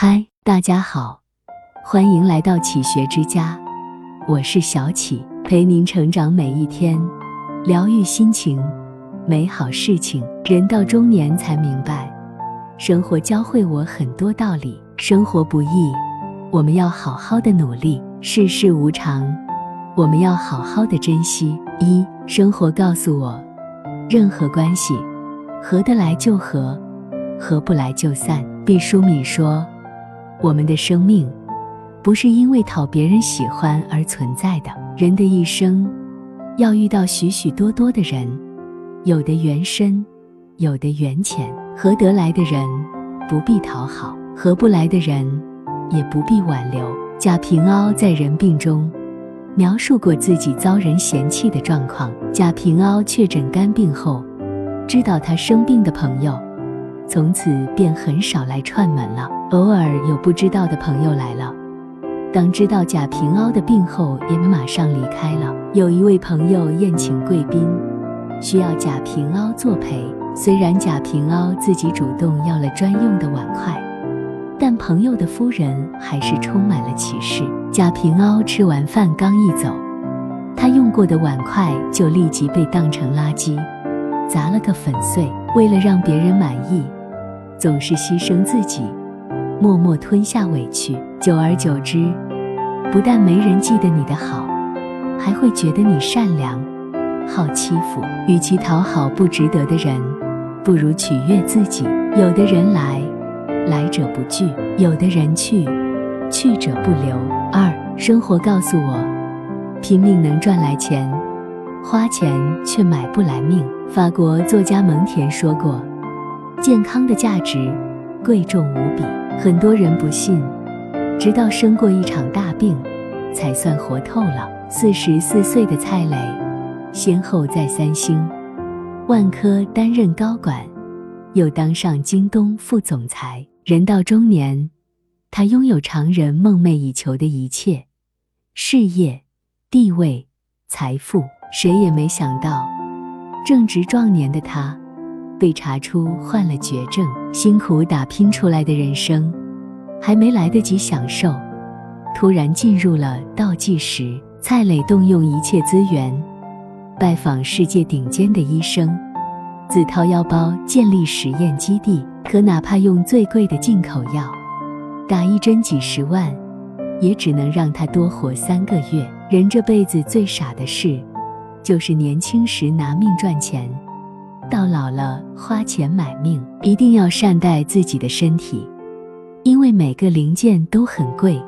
嗨，大家好，欢迎来到启学之家，我是小启，陪您成长每一天，疗愈心情，美好事情。人到中年才明白，生活教会我很多道理。生活不易，我们要好好的努力；世事无常，我们要好好的珍惜。一生活告诉我，任何关系，合得来就合，合不来就散。毕淑敏说。我们的生命不是因为讨别人喜欢而存在的。人的一生要遇到许许多多的人，有的缘深，有的缘浅。合得来的人不必讨好，合不来的人也不必挽留。贾平凹在《人病》中描述过自己遭人嫌弃的状况。贾平凹确诊肝病后，知道他生病的朋友。从此便很少来串门了，偶尔有不知道的朋友来了。当知道贾平凹的病后，也马上离开了。有一位朋友宴请贵宾，需要贾平凹作陪。虽然贾平凹自己主动要了专用的碗筷，但朋友的夫人还是充满了歧视。贾平凹吃完饭刚一走，他用过的碗筷就立即被当成垃圾，砸了个粉碎。为了让别人满意。总是牺牲自己，默默吞下委屈，久而久之，不但没人记得你的好，还会觉得你善良、好欺负。与其讨好不值得的人，不如取悦自己。有的人来，来者不拒；有的人去，去者不留。二，生活告诉我，拼命能赚来钱，花钱却买不来命。法国作家蒙田说过。健康的价值贵重无比，很多人不信，直到生过一场大病，才算活透了。四十四岁的蔡磊，先后在三星、万科担任高管，又当上京东副总裁。人到中年，他拥有常人梦寐以求的一切：事业、地位、财富。谁也没想到，正值壮年的他。被查出患了绝症，辛苦打拼出来的人生，还没来得及享受，突然进入了倒计时。蔡磊动用一切资源，拜访世界顶尖的医生，自掏腰包建立实验基地。可哪怕用最贵的进口药，打一针几十万，也只能让他多活三个月。人这辈子最傻的事，就是年轻时拿命赚钱。到老了花钱买命，一定要善待自己的身体，因为每个零件都很贵，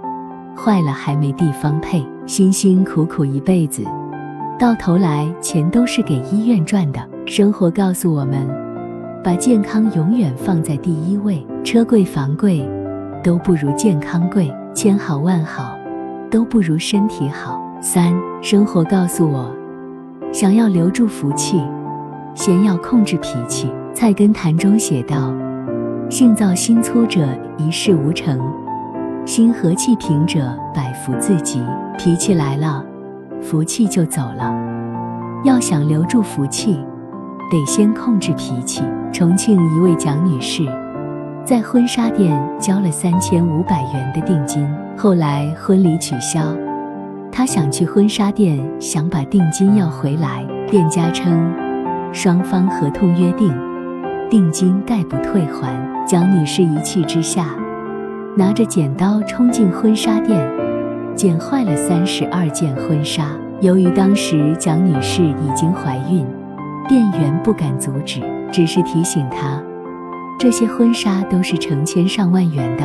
坏了还没地方配。辛辛苦苦一辈子，到头来钱都是给医院赚的。生活告诉我们，把健康永远放在第一位。车贵房贵，都不如健康贵；千好万好，都不如身体好。三，生活告诉我，想要留住福气。先要控制脾气，《菜根谭》中写道：“性躁心粗者一事无成，心和气平者百福自集。”脾气来了，福气就走了。要想留住福气，得先控制脾气。重庆一位蒋女士，在婚纱店交了三千五百元的定金，后来婚礼取消，她想去婚纱店，想把定金要回来，店家称。双方合同约定，定金概不退还。蒋女士一气之下，拿着剪刀冲进婚纱店，剪坏了三十二件婚纱。由于当时蒋女士已经怀孕，店员不敢阻止，只是提醒她，这些婚纱都是成千上万元的，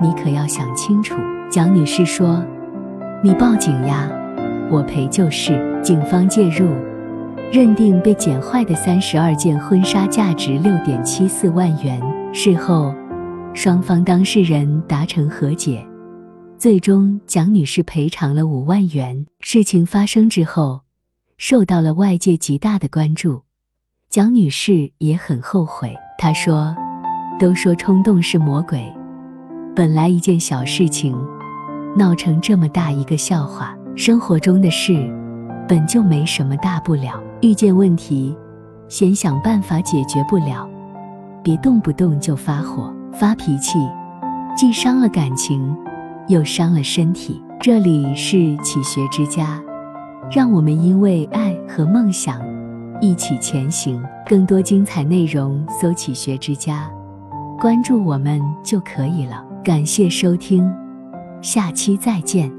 你可要想清楚。蒋女士说：“你报警呀，我赔就是。”警方介入。认定被剪坏的三十二件婚纱价值六点七四万元。事后，双方当事人达成和解，最终蒋女士赔偿了五万元。事情发生之后，受到了外界极大的关注，蒋女士也很后悔。她说：“都说冲动是魔鬼，本来一件小事情，闹成这么大一个笑话。生活中的事，本就没什么大不了。”遇见问题，先想办法解决不了，别动不动就发火发脾气，既伤了感情，又伤了身体。这里是启学之家，让我们因为爱和梦想一起前行。更多精彩内容，搜“启学之家”，关注我们就可以了。感谢收听，下期再见。